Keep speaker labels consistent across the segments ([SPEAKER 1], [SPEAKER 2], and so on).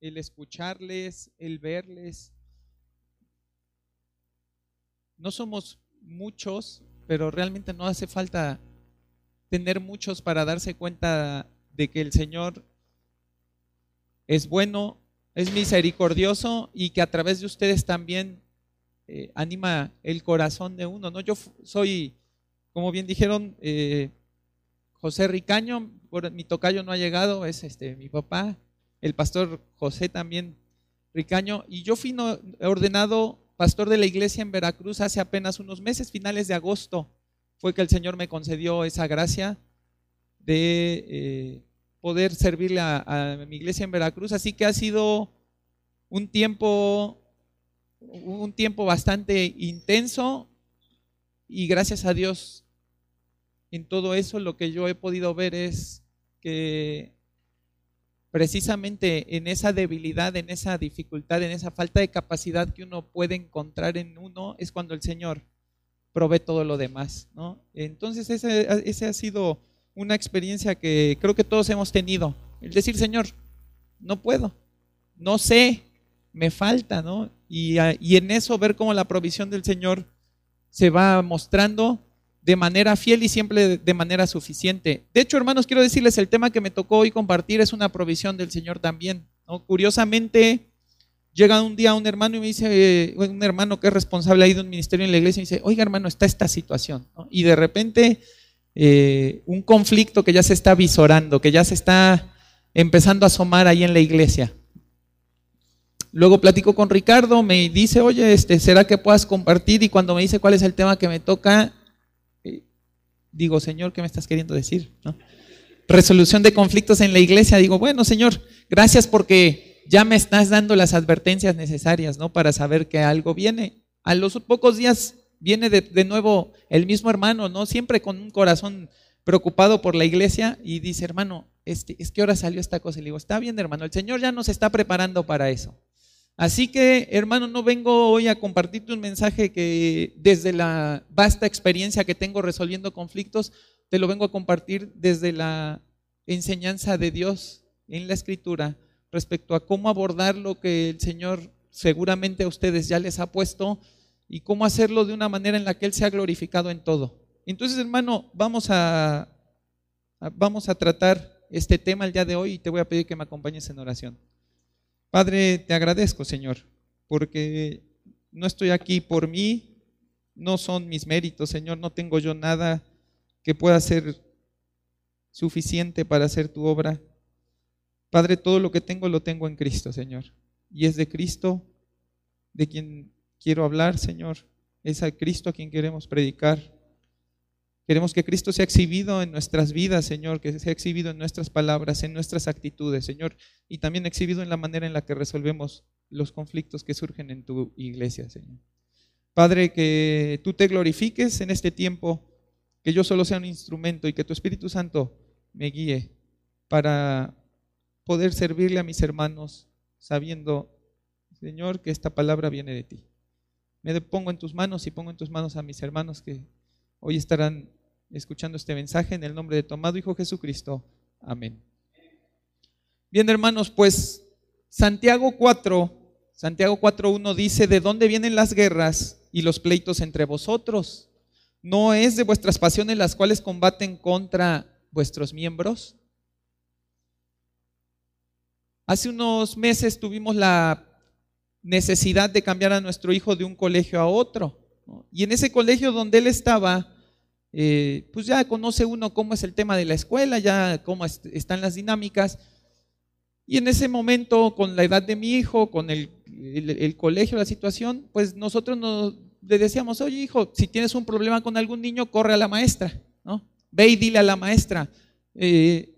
[SPEAKER 1] el escucharles, el verles. No somos muchos, pero realmente no hace falta tener muchos para darse cuenta de que el Señor es bueno, es misericordioso y que a través de ustedes también eh, anima el corazón de uno. ¿no? Yo soy, como bien dijeron, eh, José Ricaño, mi tocayo no ha llegado, es este mi papá, el pastor José también Ricaño, y yo fui ordenado pastor de la iglesia en Veracruz hace apenas unos meses, finales de agosto, fue que el Señor me concedió esa gracia de eh, poder servirle a, mi iglesia en Veracruz, así que ha sido un tiempo, un tiempo bastante intenso y gracias a Dios en todo eso lo que yo he podido ver es que precisamente en esa debilidad, en esa dificultad, en esa falta de capacidad que uno puede encontrar en uno, es cuando el Señor provee todo lo demás. ¿no? Entonces esa, ha sido una experiencia que creo que todos hemos tenido. El decir, Señor, no puedo, no sé, me falta, ¿no? Y, y en eso ver cómo la provisión del Señor se va mostrando de manera fiel y siempre de manera suficiente. De hecho, hermanos, quiero decirles, el tema que me tocó hoy compartir es una provisión del Señor también. Curiosamente, llega un día un hermano y me dice, eh, un hermano que es responsable ahí de un ministerio en la iglesia, y dice, oiga hermano, está esta situación. Y de repente, eh, un conflicto que ya se está visorando, que ya se está empezando a asomar ahí en la iglesia. Luego platico con Ricardo, me dice, oye, este, ¿será que puedas compartir? Y cuando me dice cuál es el tema que me toca, digo, Señor, ¿qué me estás queriendo decir? Resolución de conflictos en la iglesia. Digo, bueno, Señor, gracias porque ya me estás dando las advertencias necesarias, ¿no? Para saber que algo viene. A los pocos días viene de, nuevo el mismo hermano, ¿no? Siempre con un corazón preocupado por la iglesia y dice, hermano, este, es que ahora salió esta cosa. Y le digo, está bien, hermano, el Señor ya nos está preparando para eso. Así que, hermano, no vengo hoy a compartirte un mensaje que desde la vasta experiencia que tengo resolviendo conflictos, te lo vengo a compartir desde la enseñanza de Dios en la escritura respecto a cómo abordar lo que el Señor seguramente a ustedes ya les ha puesto y cómo hacerlo de una manera en la que Él se ha glorificado en todo. Entonces, hermano, vamos a, vamos a tratar este tema el día de hoy y te voy a pedir que me acompañes en oración. Padre, te agradezco, Señor, porque no estoy aquí por mí, no son mis méritos, Señor, no tengo yo nada que pueda ser suficiente para hacer tu obra. Padre, todo lo que tengo lo tengo en Cristo, Señor. Y es de Cristo de quien quiero hablar, Señor. Es a Cristo a quien queremos predicar. Queremos que Cristo sea exhibido en nuestras vidas, Señor, que sea exhibido en nuestras palabras, en nuestras actitudes, Señor, y también exhibido en la manera en la que resolvemos los conflictos que surgen en tu iglesia, Señor. Padre, que tú te glorifiques en este tiempo, que yo solo sea un instrumento y que tu Espíritu Santo me guíe para poder servirle a mis hermanos sabiendo, Señor, que esta palabra viene de ti. Me pongo en tus manos y pongo en tus manos a mis hermanos que hoy estarán escuchando este mensaje en el nombre de tu amado Hijo Jesucristo. Amén. Bien, hermanos, pues Santiago 4, Santiago 4.1 dice, ¿de dónde vienen las guerras y los pleitos entre vosotros? ¿No es de vuestras pasiones las cuales combaten contra vuestros miembros? Hace unos meses tuvimos la necesidad de cambiar a nuestro hijo de un colegio a otro. Y en ese colegio donde él estaba, eh, pues ya conoce uno cómo es el tema de la escuela, ya cómo están las dinámicas. Y en ese momento, con la edad de mi hijo, con el, colegio, la situación, pues nosotros nos, le decíamos, oye hijo, si tienes un problema con algún niño, corre a la maestra, ¿no? Ve y dile a la maestra. Eh,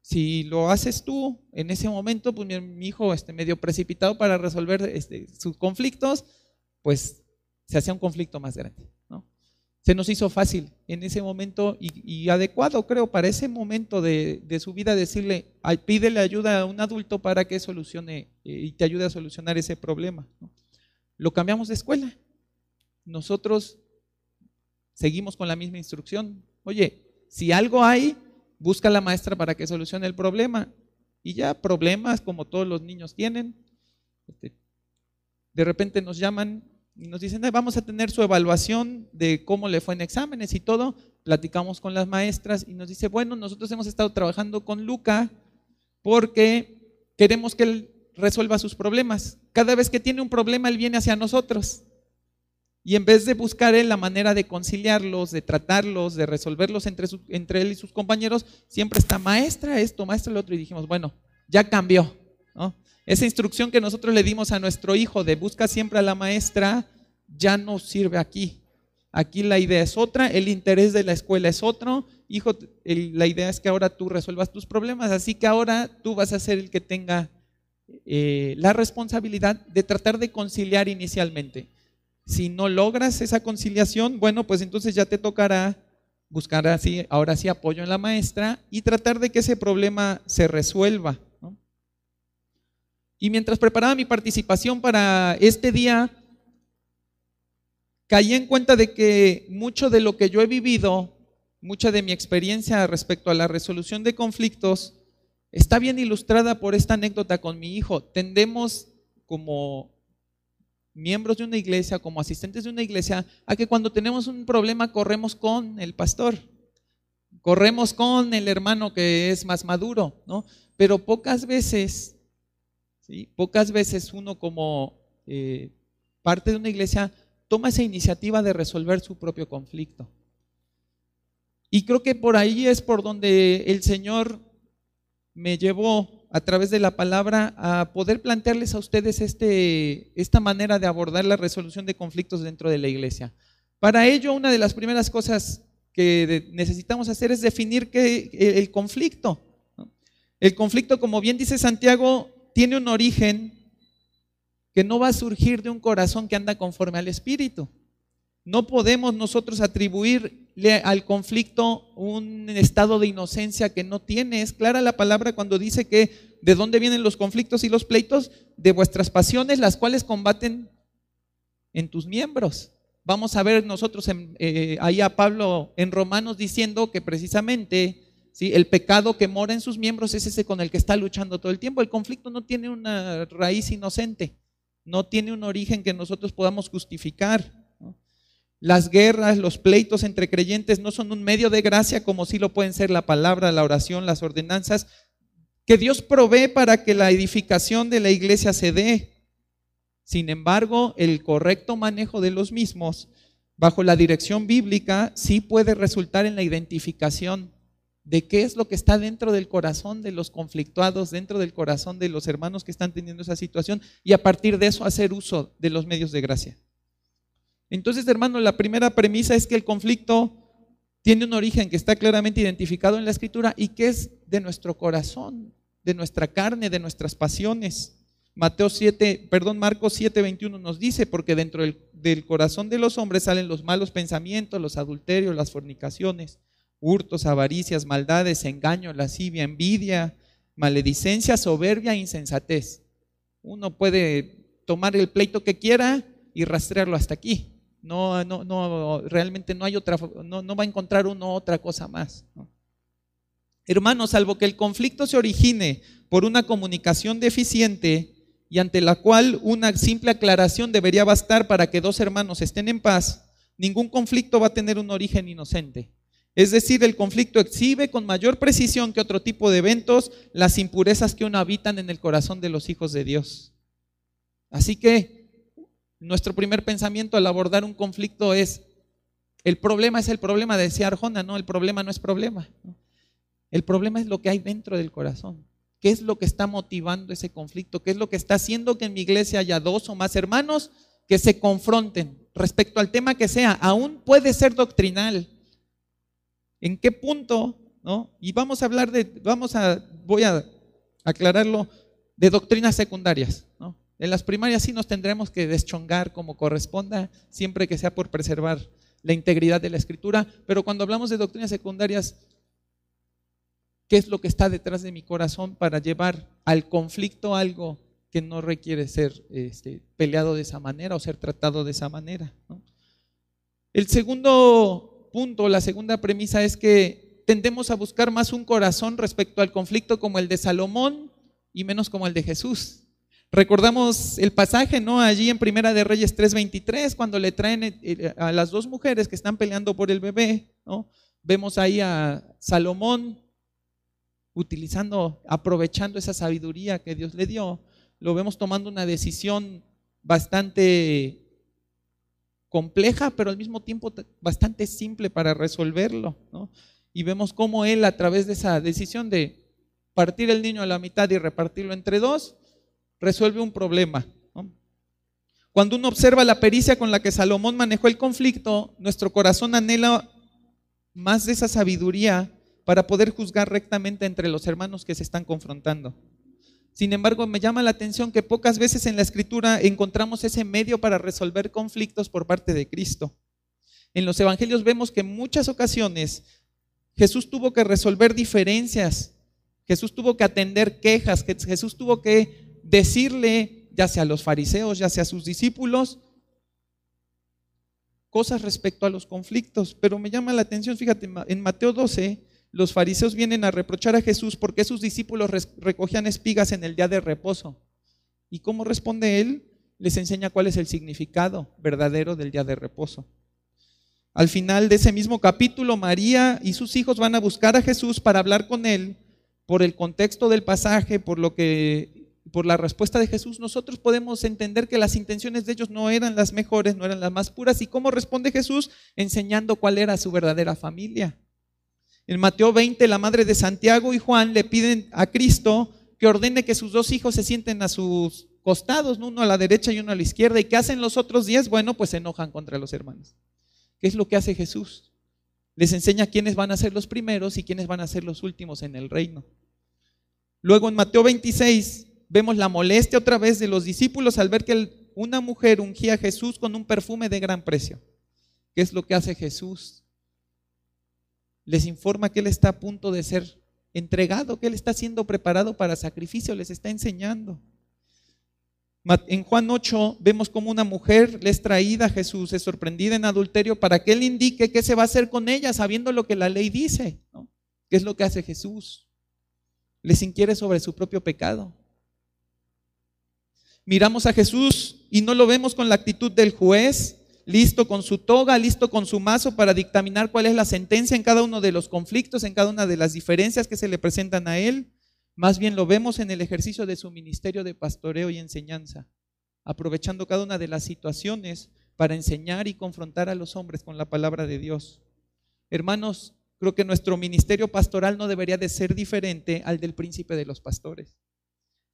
[SPEAKER 1] si lo haces tú en ese momento, pues mi, hijo este, medio precipitado para resolver este, sus conflictos, pues se hacía un conflicto más grande. Se nos hizo fácil en ese momento y, adecuado, creo, para ese momento de, su vida decirle, pídele ayuda a un adulto para que solucione eh, y te ayude a solucionar ese problema. Lo cambiamos de escuela. Nosotros seguimos con la misma instrucción. Oye, si algo hay, busca a la maestra para que solucione el problema. Y ya problemas como todos los niños tienen. Este, de repente nos llaman nos dicen, vamos a tener su evaluación de cómo le fue en exámenes y todo. Platicamos con las maestras y nos dice, bueno, nosotros hemos estado trabajando con Luca porque queremos que él resuelva sus problemas. Cada vez que tiene un problema, él viene hacia nosotros. Y en vez de buscar él la manera de conciliarlos, de tratarlos, de resolverlos entre, entre él y sus compañeros, siempre está maestra esto, maestra lo otro. Y dijimos, bueno, ya cambió. Esa instrucción que nosotros le dimos a nuestro hijo de busca siempre a la maestra, ya no sirve aquí. Aquí la idea es otra, el interés de la escuela es otro. Hijo, la idea es que ahora tú resuelvas tus problemas, así que ahora tú vas a ser el que tenga eh, la responsabilidad de tratar de conciliar inicialmente. Si no logras esa conciliación, bueno, pues entonces ya te tocará buscar así, ahora sí apoyo en la maestra y tratar de que ese problema se resuelva. Y mientras preparaba mi participación para este día, caí en cuenta de que mucho de lo que yo he vivido, mucha de mi experiencia respecto a la resolución de conflictos, está bien ilustrada por esta anécdota con mi hijo. Tendemos como miembros de una iglesia, como asistentes de una iglesia, a que cuando tenemos un problema corremos con el pastor, corremos con el hermano que es más maduro, ¿no? Pero pocas veces, pocas veces uno como eh, parte de una iglesia toma esa iniciativa de resolver su propio conflicto. Y creo que por ahí es por donde el Señor me llevó a través de la palabra a poder plantearles a ustedes este, esta manera de abordar la resolución de conflictos dentro de la iglesia. Para ello, una de las primeras cosas que necesitamos hacer es definir qué, el conflicto. El conflicto, como bien dice Santiago, tiene un origen que no va a surgir de un corazón que anda conforme al Espíritu. No podemos nosotros atribuirle al conflicto un estado de inocencia que no tiene. Es clara la palabra cuando dice que de dónde vienen los conflictos y los pleitos, de vuestras pasiones, las cuales combaten en tus miembros. Vamos a ver nosotros eh, ahí a Pablo en Romanos diciendo que precisamente el pecado que mora en sus miembros es ese con el que está luchando todo el tiempo. El conflicto no tiene una raíz inocente, no tiene un origen que nosotros podamos justificar. Las guerras, los pleitos entre creyentes no son un medio de gracia como sí lo pueden ser la palabra, la oración, las ordenanzas, que Dios provee para que la edificación de la iglesia se dé. Sin embargo, el correcto manejo de los mismos, bajo la dirección bíblica, sí puede resultar en la identificación de qué es lo que está dentro del corazón de los conflictuados, dentro del corazón de los hermanos que están teniendo esa situación y a partir de eso hacer uso de los medios de gracia. Entonces, hermano, la primera premisa es que el conflicto tiene un origen que está claramente identificado en la escritura y que es de nuestro corazón, de nuestra carne, de nuestras pasiones. Mateo 7, perdón, Marcos 7, 21 nos dice, porque dentro del, del corazón de los hombres salen los malos pensamientos, los adulterios, las fornicaciones, hurtos, avaricias, maldades, engaño, lascivia, envidia, maledicencia, soberbia, insensatez. Uno puede tomar el pleito que quiera y rastrearlo hasta aquí. No, no, no, realmente no hay otra, no, no va a encontrar uno otra cosa más. Hermanos, salvo que el conflicto se origine por una comunicación deficiente y ante la cual una simple aclaración debería bastar para que dos hermanos estén en paz, ningún conflicto va a tener un origen inocente. Es decir, el conflicto exhibe con mayor precisión que otro tipo de eventos las impurezas que aún habitan en el corazón de los hijos de Dios. Así que nuestro primer pensamiento al abordar un conflicto es, el problema es el problema, decía Arjona, no, el problema no es problema. El problema es lo que hay dentro del corazón. ¿Qué es lo que está motivando ese conflicto? ¿Qué es lo que está haciendo que en mi iglesia haya dos o más hermanos que se confronten respecto al tema que sea? Aún puede ser doctrinal. ¿En qué punto? ¿no? Y vamos a hablar de, vamos a, voy a aclararlo, de doctrinas secundarias. ¿no? En las primarias sí nos tendremos que deschongar como corresponda, siempre que sea por preservar la integridad de la escritura, pero cuando hablamos de doctrinas secundarias, ¿qué es lo que está detrás de mi corazón para llevar al conflicto algo que no requiere ser este, peleado de esa manera o ser tratado de esa manera? El segundo punto, la segunda premisa es que tendemos a buscar más un corazón respecto al conflicto como el de Salomón y menos como el de Jesús. Recordamos el pasaje, ¿no? Allí en Primera de Reyes 3:23, cuando le traen eh, eh, a las dos mujeres que están peleando por el bebé, ¿no? Vemos ahí a Salomón utilizando, aprovechando esa sabiduría que Dios le dio. Lo vemos tomando una decisión bastante compleja, pero al mismo tiempo bastante simple para resolverlo, ¿no? Y vemos cómo él, a través de esa decisión de partir el niño a la mitad y repartirlo entre dos, resuelve un problema. Cuando uno observa la pericia con la que Salomón manejó el conflicto, nuestro corazón anhela más de esa sabiduría para poder juzgar rectamente entre los hermanos que se están confrontando. Sin embargo, me llama la atención que pocas veces en la escritura encontramos ese medio para resolver conflictos por parte de Cristo. En los evangelios vemos que en muchas ocasiones Jesús tuvo que resolver diferencias, Jesús tuvo que atender quejas, Jesús tuvo que decirle, ya sea a los fariseos, ya sea a sus discípulos, cosas respecto a los conflictos. Pero me llama la atención, fíjate, en Mateo 12, los fariseos vienen a reprochar a Jesús porque sus discípulos recogían espigas en el día de reposo. ¿Y cómo responde él? Les enseña cuál es el significado verdadero del día de reposo. Al final de ese mismo capítulo, María y sus hijos van a buscar a Jesús para hablar con él por el contexto del pasaje, por lo que por la respuesta de Jesús, nosotros podemos entender que las intenciones de ellos no eran las mejores, no eran las más puras. ¿Y cómo responde Jesús? Enseñando cuál era su verdadera familia. En Mateo 20, la madre de Santiago y Juan le piden a Cristo que ordene que sus dos hijos se sienten a sus costados, uno a la derecha y uno a la izquierda. ¿Y qué hacen los otros diez? Bueno, pues se enojan contra los hermanos. ¿Qué es lo que hace Jesús? Les enseña quiénes van a ser los primeros y quiénes van a ser los últimos en el reino. Luego en Mateo 26, vemos la molestia otra vez de los discípulos al ver que una mujer ungía a Jesús con un perfume de gran precio. ¿Qué es lo que hace Jesús? Les informa que Él está a punto de ser entregado, que Él está siendo preparado para sacrificio, les está enseñando. En Juan 8 vemos como una mujer le es traída a Jesús, es sorprendida en adulterio para que Él indique qué se va a hacer con ella, sabiendo lo que la ley dice. ¿Qué es lo que hace Jesús? Les inquiere sobre su propio pecado miramos a Jesús y no lo vemos con la actitud del juez, listo con su toga, listo con su mazo para dictaminar cuál es la sentencia en cada uno de los conflictos, en cada una de las diferencias que se le presentan a él. Más bien lo vemos en el ejercicio de su ministerio de pastoreo y enseñanza, aprovechando cada una de las situaciones para enseñar y confrontar a los hombres con la palabra de Dios. Hermanos, creo que nuestro ministerio pastoral no debería de ser diferente al del príncipe de los pastores.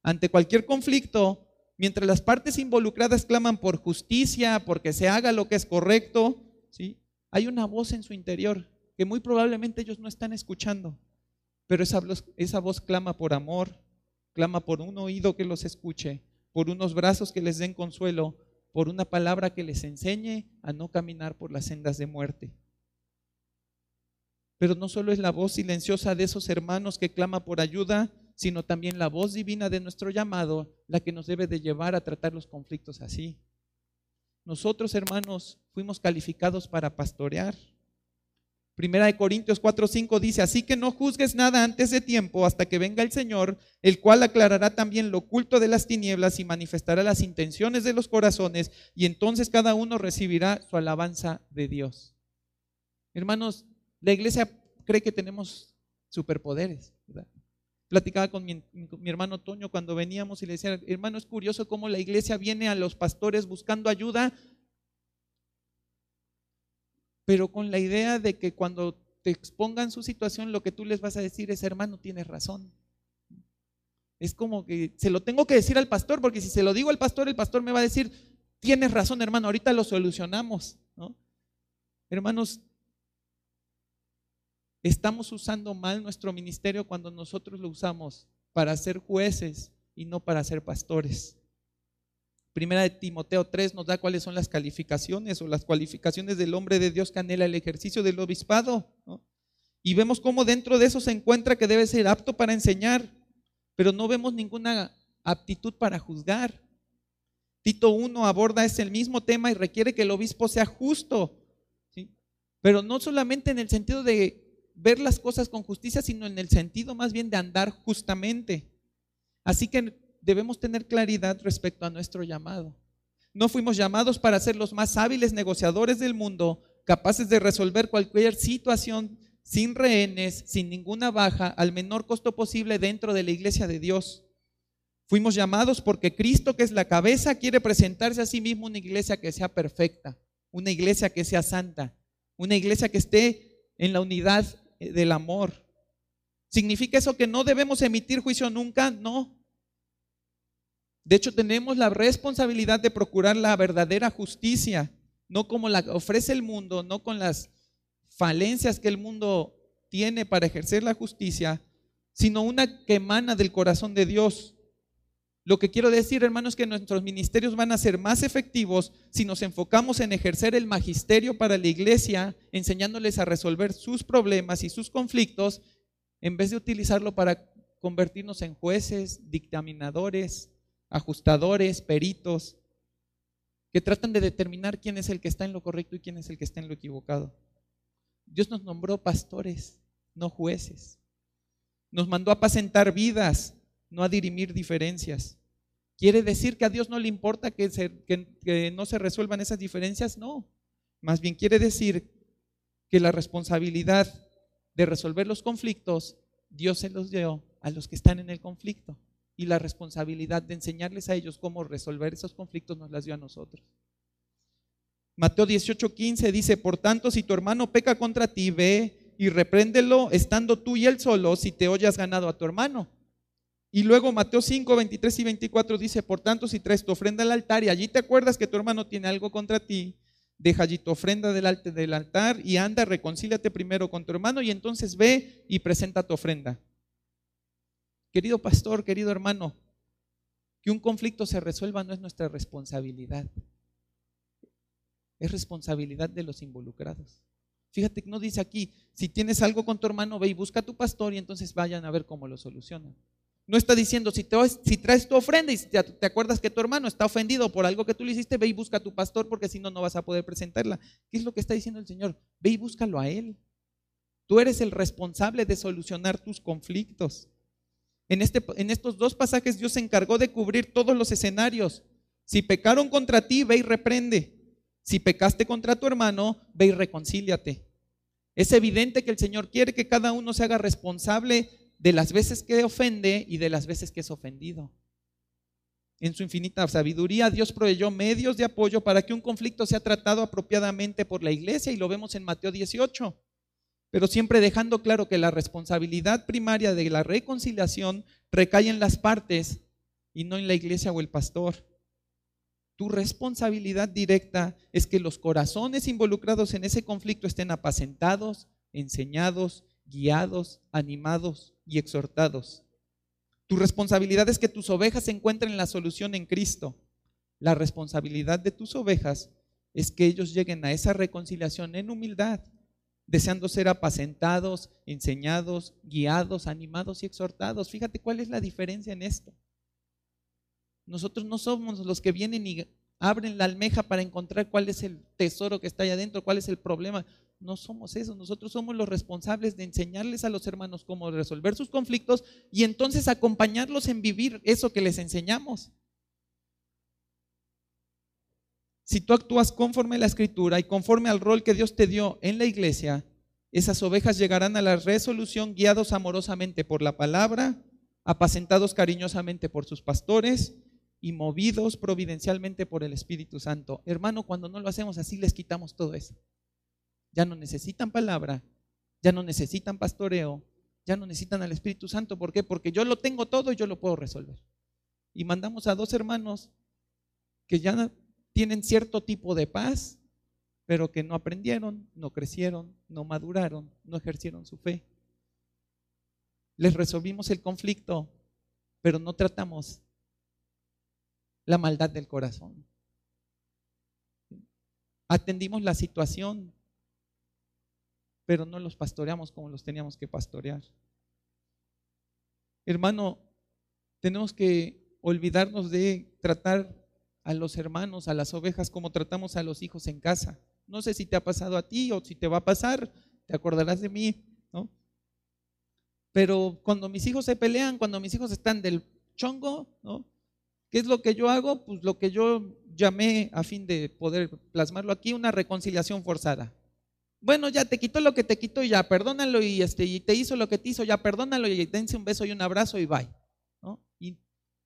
[SPEAKER 1] Ante cualquier conflicto, mientras las partes involucradas claman por justicia, porque se haga lo que es correcto, ¿sí? hay una voz en su interior que muy probablemente ellos no están escuchando, pero esa voz, esa voz clama por amor, clama por un oído que los escuche, por unos brazos que les den consuelo, por una palabra que les enseñe a no caminar por las sendas de muerte. Pero no solo es la voz silenciosa de esos hermanos que clama por ayuda, sino también la voz divina de nuestro llamado, la que nos debe de llevar a tratar los conflictos así. Nosotros, hermanos, fuimos calificados para pastorear. Primera de Corintios 4:5 dice, así que no juzgues nada antes de tiempo hasta que venga el Señor, el cual aclarará también lo oculto de las tinieblas y manifestará las intenciones de los corazones, y entonces cada uno recibirá su alabanza de Dios. Hermanos, la iglesia cree que tenemos superpoderes, ¿verdad? Platicaba con mi, hermano Toño cuando veníamos y le decía, hermano, es curioso cómo la iglesia viene a los pastores buscando ayuda, pero con la idea de que cuando te expongan su situación, lo que tú les vas a decir es, hermano, tienes razón. Es como que se lo tengo que decir al pastor, porque si se lo digo al pastor, el pastor me va a decir, tienes razón, hermano, ahorita lo solucionamos. Hermanos, Estamos usando mal nuestro ministerio cuando nosotros lo usamos para ser jueces y no para ser pastores. Primera de Timoteo 3 nos da cuáles son las calificaciones o las cualificaciones del hombre de Dios que anhela el ejercicio del obispado. Y vemos cómo dentro de eso se encuentra que debe ser apto para enseñar, pero no vemos ninguna aptitud para juzgar. Tito 1 aborda ese mismo tema y requiere que el obispo sea justo, pero no solamente en el sentido de ver las cosas con justicia, sino en el sentido más bien de andar justamente. Así que debemos tener claridad respecto a nuestro llamado. No fuimos llamados para ser los más hábiles negociadores del mundo, capaces de resolver cualquier situación sin rehenes, sin ninguna baja, al menor costo posible dentro de la iglesia de Dios. Fuimos llamados porque Cristo, que es la cabeza, quiere presentarse a sí mismo una iglesia que sea perfecta, una iglesia que sea santa, una iglesia que esté en la unidad del amor. ¿Significa eso que no debemos emitir juicio nunca? No. De hecho, tenemos la responsabilidad de procurar la verdadera justicia, no como la ofrece el mundo, no con las falencias que el mundo tiene para ejercer la justicia, sino una que emana del corazón de Dios. Lo que quiero decir, hermanos, es que nuestros ministerios van a ser más efectivos si nos enfocamos en ejercer el magisterio para la iglesia, enseñándoles a resolver sus problemas y sus conflictos, en vez de utilizarlo para convertirnos en jueces, dictaminadores, ajustadores, peritos, que tratan de determinar quién es el que está en lo correcto y quién es el que está en lo equivocado. Dios nos nombró pastores, no jueces. Nos mandó a apacentar vidas, no a dirimir diferencias. ¿Quiere decir que a Dios no le importa que, no se resuelvan esas diferencias? No. Más bien quiere decir que la responsabilidad de resolver los conflictos, Dios se los dio a los que están en el conflicto y la responsabilidad de enseñarles a ellos cómo resolver esos conflictos nos las dio a nosotros. Mateo 18:15 dice, por tanto, si tu hermano peca contra ti, ve y repréndelo estando tú y él solo si te oyas ganado a tu hermano. Y luego Mateo 5, 23 y 24 dice, por tanto, si traes tu ofrenda al altar y allí te acuerdas que tu hermano tiene algo contra ti, deja allí tu ofrenda del, altar y anda, reconcíliate primero con tu hermano y entonces ve y presenta tu ofrenda. Querido pastor, querido hermano, que un conflicto se resuelva no es nuestra responsabilidad. Es responsabilidad de los involucrados. Fíjate que no dice aquí, si tienes algo con tu hermano, ve y busca a tu pastor y entonces vayan a ver cómo lo solucionan. No está diciendo, si, si traes tu ofrenda y te, te, acuerdas que tu hermano está ofendido por algo que tú le hiciste, ve y busca a tu pastor porque si no, no vas a poder presentarla. ¿Qué es lo que está diciendo el Señor? Ve y búscalo a Él. Tú eres el responsable de solucionar tus conflictos. En, este, en estos dos pasajes Dios se encargó de cubrir todos los escenarios. Si pecaron contra ti, ve y reprende. Si pecaste contra tu hermano, ve y reconcíliate. Es evidente que el Señor quiere que cada uno se haga responsable de las veces que ofende y de las veces que es ofendido. En su infinita sabiduría, Dios proveyó medios de apoyo para que un conflicto sea tratado apropiadamente por la iglesia y lo vemos en Mateo 18 pero siempre dejando claro que la responsabilidad primaria de la reconciliación recae en las partes y no en la iglesia o el pastor. Tu responsabilidad directa es que los corazones involucrados en ese conflicto estén apacentados, enseñados, guiados, animados y exhortados. Tu responsabilidad es que tus ovejas encuentren la solución en Cristo. La responsabilidad de tus ovejas es que ellos lleguen a esa reconciliación en humildad deseando ser apacentados, enseñados, guiados, animados y exhortados. Fíjate cuál es la diferencia en esto. Nosotros no somos los que vienen y abren la almeja para encontrar cuál es el tesoro que está ahí adentro, cuál es el problema. No somos eso, nosotros somos los responsables de enseñarles a los hermanos cómo resolver sus conflictos y entonces acompañarlos en vivir eso que les enseñamos. Si tú actúas conforme a la escritura y conforme al rol que Dios te dio en la iglesia, esas ovejas llegarán a la resolución guiados amorosamente por la palabra, apacentados cariñosamente por sus pastores y movidos providencialmente por el Espíritu Santo. Hermano, cuando no lo hacemos así, les quitamos todo eso. Ya no necesitan palabra, ya no necesitan pastoreo, ya no necesitan al Espíritu Santo. ¿Por qué? Porque yo lo tengo todo y yo lo puedo resolver. Y mandamos a dos hermanos que ya tienen cierto tipo de paz, pero que no aprendieron, no crecieron, no maduraron, no ejercieron su fe. Les resolvimos el conflicto, pero no tratamos la maldad del corazón. Atendimos la situación, pero no los pastoreamos como los teníamos que pastorear. Hermano, tenemos que olvidarnos de tratar a los hermanos, a las ovejas, como tratamos a los hijos en casa. No sé si te ha pasado a ti o si te va a pasar, te acordarás de mí, ¿no? Pero cuando mis hijos se pelean, cuando mis hijos están del chongo, ¿no? ¿Qué es lo que yo hago? Pues lo que yo llamé, a fin de poder plasmarlo aquí, una reconciliación forzada. Bueno, ya te quitó lo que te quitó y ya, perdónalo y, este, y te hizo lo que te hizo, ya perdónalo y dense un beso y un abrazo y bye. ¿no? Y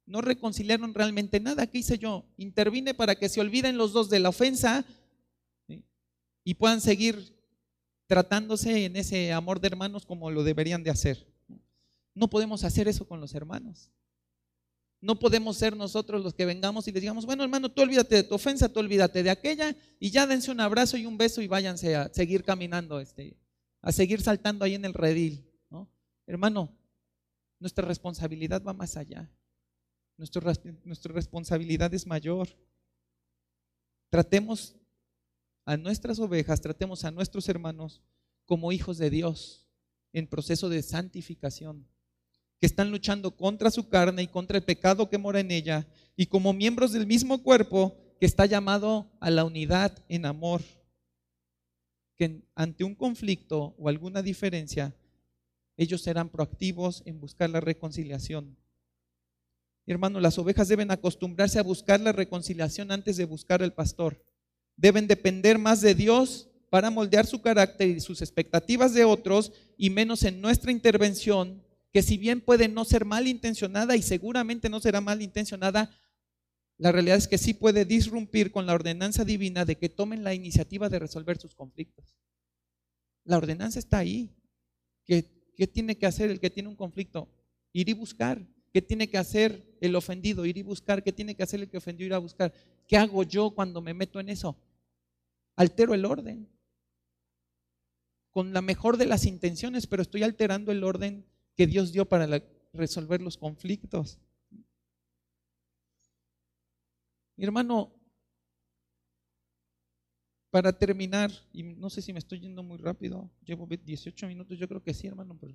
[SPEAKER 1] no reconciliaron realmente nada. ¿Qué hice yo? Intervine para que se olviden los dos de la ofensa y puedan seguir tratándose en ese amor de hermanos como lo deberían de hacer. No podemos hacer eso con los hermanos. No podemos ser nosotros los que vengamos y les digamos, bueno hermano, tú olvídate de tu ofensa, tú olvídate de aquella y ya dense un abrazo y un beso y váyanse a seguir caminando, este, a seguir saltando ahí en el redil. ¿no? Hermano, nuestra responsabilidad va más allá. Nuestra, nuestra responsabilidad es mayor. Tratemos a nuestras ovejas, tratemos a nuestros hermanos como hijos de Dios en proceso de santificación que están luchando contra su carne y contra el pecado que mora en ella, y como miembros del mismo cuerpo que está llamado a la unidad en amor, que ante un conflicto o alguna diferencia, ellos serán proactivos en buscar la reconciliación. Hermano, las ovejas deben acostumbrarse a buscar la reconciliación antes de buscar el pastor. Deben depender más de Dios para moldear su carácter y sus expectativas de otros y menos en nuestra intervención que si bien puede no ser malintencionada y seguramente no será malintencionada, la realidad es que sí puede disrumpir con la ordenanza divina de que tomen la iniciativa de resolver sus conflictos. La ordenanza está ahí. ¿Qué, ¿Qué, tiene que hacer el que tiene un conflicto? Ir y buscar. ¿Qué tiene que hacer el ofendido? Ir y buscar. ¿Qué tiene que hacer el que ofendió? Ir a buscar. ¿Qué hago yo cuando me meto en eso? Altero el orden. Con la mejor de las intenciones, pero estoy alterando el orden que Dios dio para resolver los conflictos. Hermano, para terminar, y no sé si me estoy yendo muy rápido, llevo 18 minutos, yo creo que sí, hermano, pero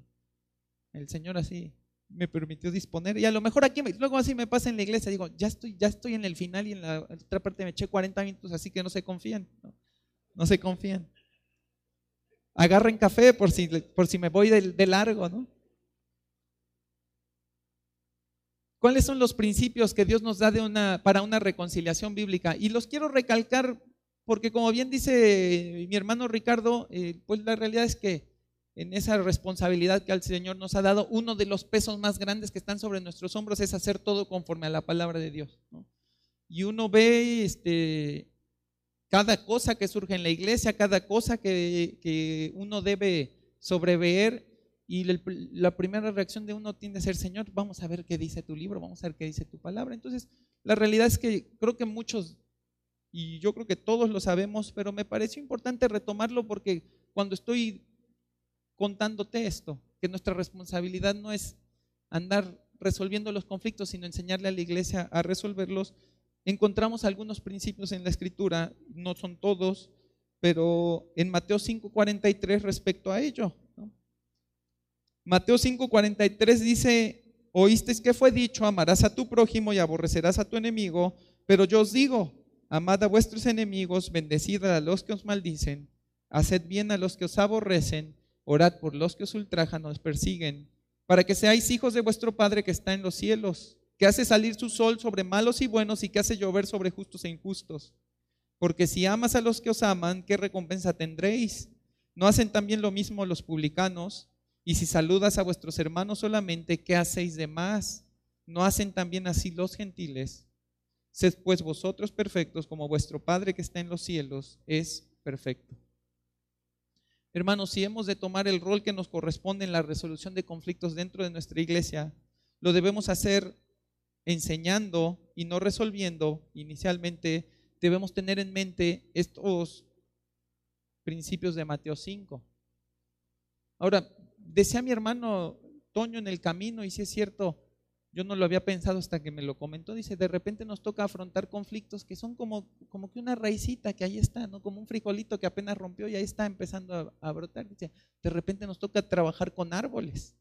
[SPEAKER 1] el Señor así me permitió disponer. Y a lo mejor aquí, luego así me pasa en la iglesia, digo, ya estoy, ya estoy en el final y en la otra parte me eché 40 minutos, así que no se confían, no, se confían. Agarren café por si, por si me voy de largo, ¿no? ¿Cuáles son los principios que Dios nos da para una reconciliación bíblica? Y los quiero recalcar porque como bien dice mi hermano Ricardo, eh, pues la realidad es que en esa responsabilidad que el Señor nos ha dado, uno de los pesos más grandes que están sobre nuestros hombros es hacer todo conforme a la palabra de Dios. Y uno ve este, cada cosa que surge en la iglesia, cada cosa que, que uno debe sobreveer y la primera reacción de uno tiende a ser, Señor, vamos a ver qué dice tu libro, vamos a ver qué dice tu palabra. Entonces, la realidad es que creo que muchos, y yo creo que todos lo sabemos, pero me pareció importante retomarlo porque cuando estoy contándote esto, que nuestra responsabilidad no es andar resolviendo los conflictos, sino enseñarle a la iglesia a resolverlos, encontramos algunos principios en la escritura, no son todos, pero en Mateo 5:43 respecto a ello. Mateo 5:43 dice, oísteis que fue dicho, amarás a tu prójimo y aborrecerás a tu enemigo, pero yo os digo, amad a vuestros enemigos, bendecid a los que os maldicen, haced bien a los que os aborrecen, orad por los que os ultrajan, os persiguen, para que seáis hijos de vuestro Padre que está en los cielos, que hace salir su sol sobre malos y buenos y que hace llover sobre justos e injustos. Porque si amas a los que os aman, ¿qué recompensa tendréis? ¿No hacen también lo mismo los publicanos? Y si saludas a vuestros hermanos solamente, ¿qué hacéis de más? ¿No hacen también así los gentiles? Sed pues vosotros perfectos como vuestro Padre que está en los cielos es perfecto. Hermanos, si hemos de tomar el rol que nos corresponde en la resolución de conflictos dentro de nuestra iglesia, lo debemos hacer enseñando y no resolviendo. Inicialmente debemos tener en mente estos principios de Mateo 5. Ahora, decía mi hermano Toño en el camino, y si es cierto, yo no lo había pensado hasta que me lo comentó, dice, de repente nos toca afrontar conflictos que son como, como que una raicita que ahí está, ¿no? Como un frijolito que apenas rompió y ahí está empezando a, brotar. Dice, de repente nos toca trabajar con árboles,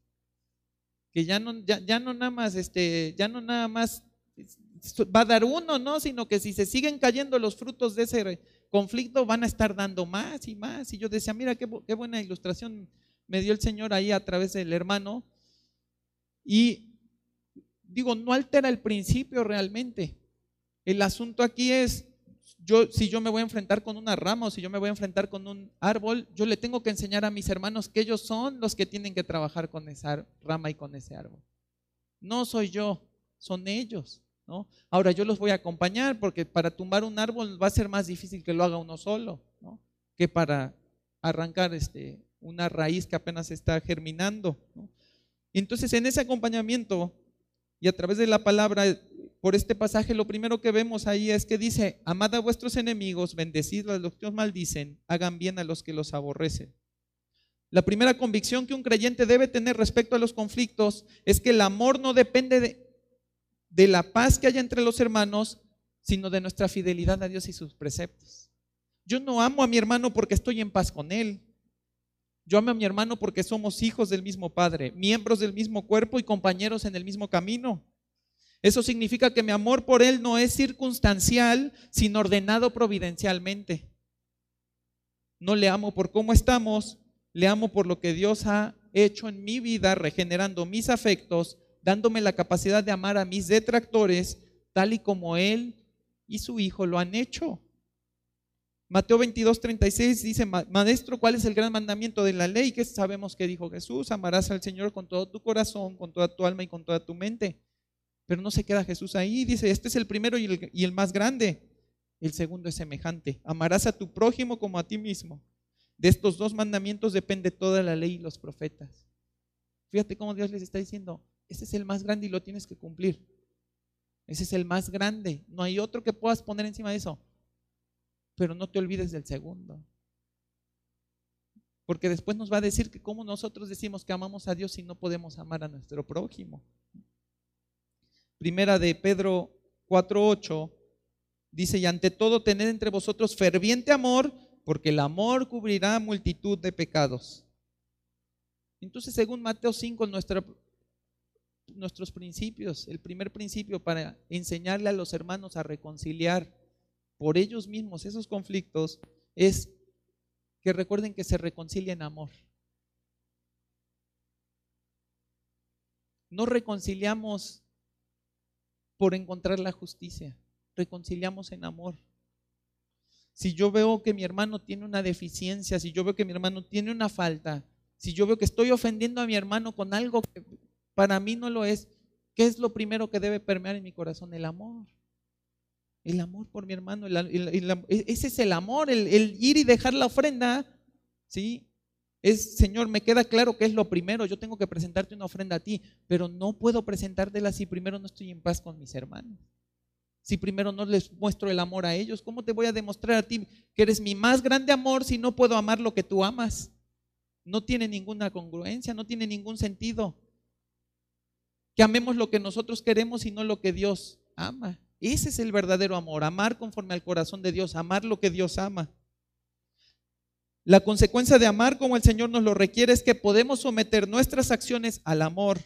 [SPEAKER 1] que ya no, ya, ya no nada más, este, ya no nada más va a dar uno, ¿no? Sino que si se siguen cayendo los frutos de ese conflicto, van a estar dando más y más. Y yo decía, mira qué, qué buena ilustración me dio el Señor ahí a través del hermano. Y digo, no altera el principio realmente. El asunto aquí es, yo, si yo me voy a enfrentar con una rama o si yo me voy a enfrentar con un árbol, yo le tengo que enseñar a mis hermanos que ellos son los que tienen que trabajar con esa rama y con ese árbol. No soy yo, son ellos. ¿no? Ahora yo los voy a acompañar porque para tumbar un árbol va a ser más difícil que lo haga uno solo, ¿no? que para arrancar este, una raíz que apenas está germinando. Entonces en ese acompañamiento y a través de la palabra por este pasaje, lo primero que vemos ahí es que dice, amad a vuestros enemigos, bendecid a los que os maldicen, hagan bien a los que los aborrecen. La primera convicción que un creyente debe tener respecto a los conflictos es que el amor no depende de, de la paz que haya entre los hermanos, sino de nuestra fidelidad a Dios y sus preceptos. Yo no amo a mi hermano porque estoy en paz con él. Yo amo a mi hermano porque somos hijos del mismo Padre, miembros del mismo cuerpo y compañeros en el mismo camino. Eso significa que mi amor por Él no es circunstancial, sino ordenado providencialmente. No le amo por cómo estamos, le amo por lo que Dios ha hecho en mi vida, regenerando mis afectos, dándome la capacidad de amar a mis detractores, tal y como Él y su Hijo lo han hecho. Mateo 22, 36 dice, Maestro, ¿cuál es el gran mandamiento de la ley? Que sabemos que dijo Jesús, amarás al Señor con todo tu corazón, con toda tu alma y con toda tu mente. Pero no se queda Jesús ahí. Dice, este es el primero y el, y el más grande. El segundo es semejante. Amarás a tu prójimo como a ti mismo. De estos dos mandamientos depende toda la ley y los profetas. Fíjate cómo Dios les está diciendo, este es el más grande y lo tienes que cumplir. Ese es el más grande. No hay otro que puedas poner encima de eso. Pero no te olvides del segundo. Porque después nos va a decir que cómo nosotros decimos que amamos a Dios si no podemos amar a nuestro prójimo. Primera de Pedro 4:8 dice, y ante todo tened entre vosotros ferviente amor, porque el amor cubrirá multitud de pecados. Entonces, según Mateo 5, nuestros principios, el primer principio para enseñarle a los hermanos a reconciliar por ellos mismos esos conflictos es que recuerden que se reconcilien amor. No reconciliamos por encontrar la justicia. Reconciliamos en amor. Si yo veo que mi hermano tiene una deficiencia, si yo veo que mi hermano tiene una falta, si yo veo que estoy ofendiendo a mi hermano con algo que para mí no lo es, ¿qué es lo primero que debe permear en mi corazón? El amor. El amor por mi hermano. ese es el amor, el, el ir y dejar la ofrenda, ¿sí? Es, Señor, me queda claro que es lo primero, yo tengo que presentarte una ofrenda a ti, pero no puedo presentártela si primero no estoy en paz con mis hermanos. Si primero no les muestro el amor a ellos, ¿cómo te voy a demostrar a ti que eres mi más grande amor si no puedo amar lo que tú amas? No tiene ninguna congruencia, no tiene ningún sentido. Que amemos lo que nosotros queremos y no lo que Dios ama. Ese es el verdadero amor, amar conforme al corazón de Dios, amar lo que Dios ama. La consecuencia de amar como el Señor nos lo requiere es que podemos someter nuestras acciones al amor.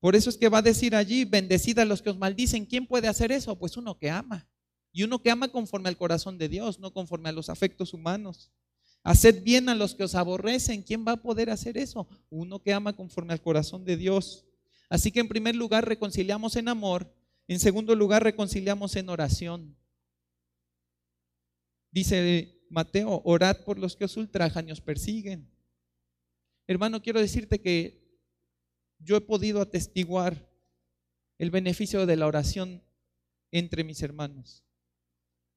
[SPEAKER 1] Por eso es que va a decir allí, bendecida a los que os maldicen. ¿Quién puede hacer eso? Pues uno que ama. Y uno que ama conforme al corazón de Dios, no conforme a los afectos humanos. Haced bien a los que os aborrecen. ¿Quién va a poder hacer eso? Uno que ama conforme al corazón de Dios. Así que en primer lugar reconciliamos en amor. En segundo lugar reconciliamos en oración. Dice Mateo, orad por los que os ultrajan y os persiguen. Hermano, quiero decirte que yo he podido atestiguar el beneficio de la oración entre mis hermanos.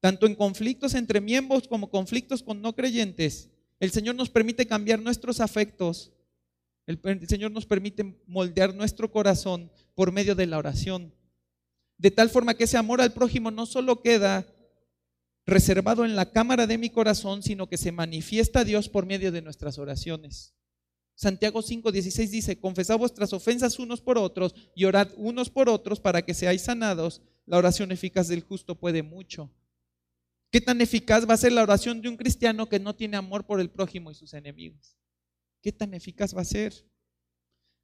[SPEAKER 1] Tanto en conflictos entre miembros como conflictos con no creyentes, el Señor nos permite cambiar nuestros afectos. El, Señor nos permite moldear nuestro corazón por medio de la oración. De tal forma que ese amor al prójimo no solo queda reservado en la cámara de mi corazón, sino que se manifiesta a Dios por medio de nuestras oraciones. Santiago 5:16 dice, confesad vuestras ofensas unos por otros y orad unos por otros para que seáis sanados. La oración eficaz del justo puede mucho. ¿Qué tan eficaz va a ser la oración de un cristiano que no tiene amor por el prójimo y sus enemigos? ¿Qué tan eficaz va a ser?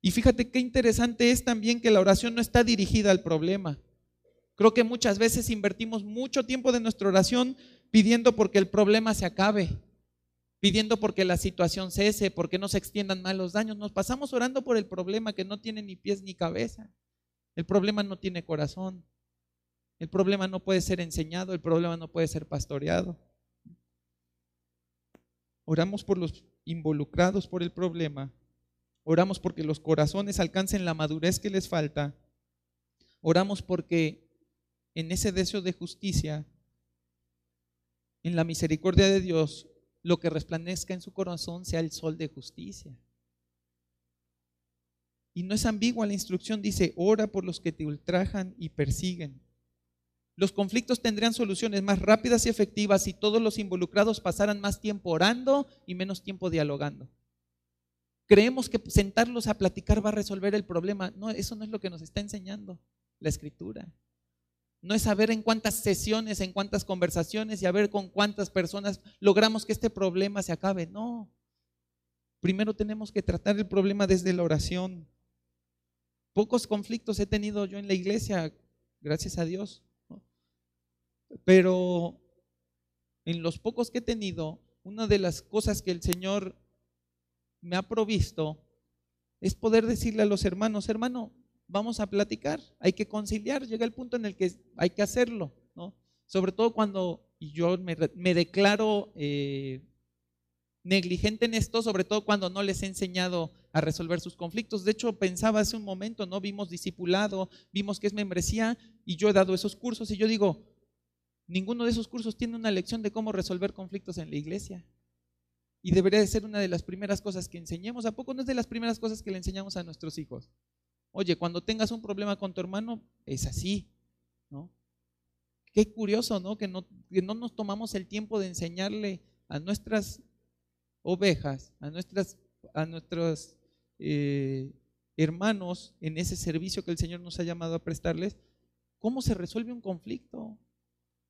[SPEAKER 1] Y fíjate qué interesante es también que la oración no está dirigida al problema. Creo que muchas veces invertimos mucho tiempo de nuestra oración pidiendo porque el problema se acabe, pidiendo porque la situación cese, porque no se extiendan más los daños. Nos pasamos orando por el problema que no tiene ni pies ni cabeza. El problema no tiene corazón. El problema no puede ser enseñado, el problema no puede ser pastoreado. Oramos por los involucrados por el problema. Oramos porque los corazones alcancen la madurez que les falta. Oramos porque en ese deseo de justicia, en la misericordia de Dios, lo que resplandezca en su corazón sea el sol de justicia. Y no es ambigua la instrucción, dice, ora por los que te ultrajan y persiguen. Los conflictos tendrían soluciones más rápidas y efectivas si todos los involucrados pasaran más tiempo orando y menos tiempo dialogando. Creemos que sentarlos a platicar va a resolver el problema. No, eso no es lo que nos está enseñando la escritura. No es saber en cuántas sesiones, en cuántas conversaciones y a ver con cuántas personas logramos que este problema se acabe. No. Primero tenemos que tratar el problema desde la oración. Pocos conflictos he tenido yo en la iglesia, gracias a Dios. Pero en los pocos que he tenido, una de las cosas que el Señor me ha provisto es poder decirle a los hermanos, hermano, vamos a platicar, hay que conciliar, llega el punto en el que hay que hacerlo, ¿no? Sobre todo cuando yo me, declaro eh, negligente en esto, sobre todo cuando no les he enseñado a resolver sus conflictos. De hecho, pensaba hace un momento, ¿no? Vimos discipulado, vimos que es membresía y yo he dado esos cursos y yo digo, ninguno de esos cursos tiene una lección de cómo resolver conflictos en la iglesia. Y debería de ser una de las primeras cosas que enseñemos. ¿A poco no es de las primeras cosas que le enseñamos a nuestros hijos? Oye, cuando tengas un problema con tu hermano, es así, ¿no? Qué curioso, ¿no? Que no, nos tomamos el tiempo de enseñarle a nuestras ovejas, a, nuestras, a nuestros eh, hermanos en ese servicio que el Señor nos ha llamado a prestarles, ¿cómo se resuelve un conflicto?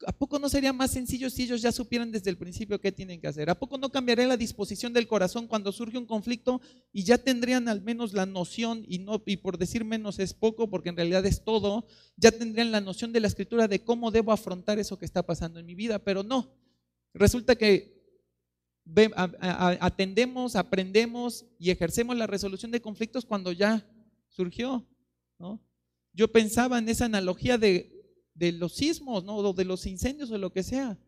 [SPEAKER 1] ¿A poco no sería más sencillo si ellos ya supieran desde el principio qué tienen que hacer? ¿A poco no cambiaría la disposición del corazón cuando surge un conflicto y ya tendrían al menos la noción, y, no, y por decir menos es poco, porque en realidad es todo, ya tendrían la noción de la escritura de cómo debo afrontar eso que está pasando en mi vida? Pero no, resulta que atendemos, aprendemos y ejercemos la resolución de conflictos cuando ya surgió. ¿no? Yo pensaba en esa analogía de, los sismos, ¿no? o de los incendios o lo que sea.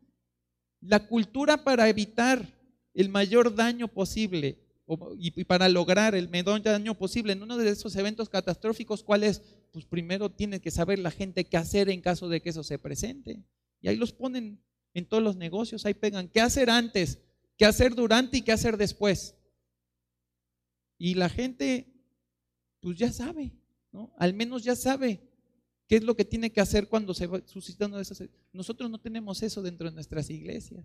[SPEAKER 1] La cultura para evitar el mayor daño posible y, para lograr el menor daño posible en uno de esos eventos catastróficos, ¿cuál es? Pues primero tiene que saber la gente qué hacer en caso de que eso se presente. Y ahí los ponen en todos los negocios, ahí pegan, ¿qué hacer antes? qué hacer durante y qué hacer después. Y la gente, pues ya sabe, ¿no? Al menos ya sabe qué es lo que tiene que hacer cuando se va suscitando esas. Nosotros no tenemos eso dentro de nuestras iglesias.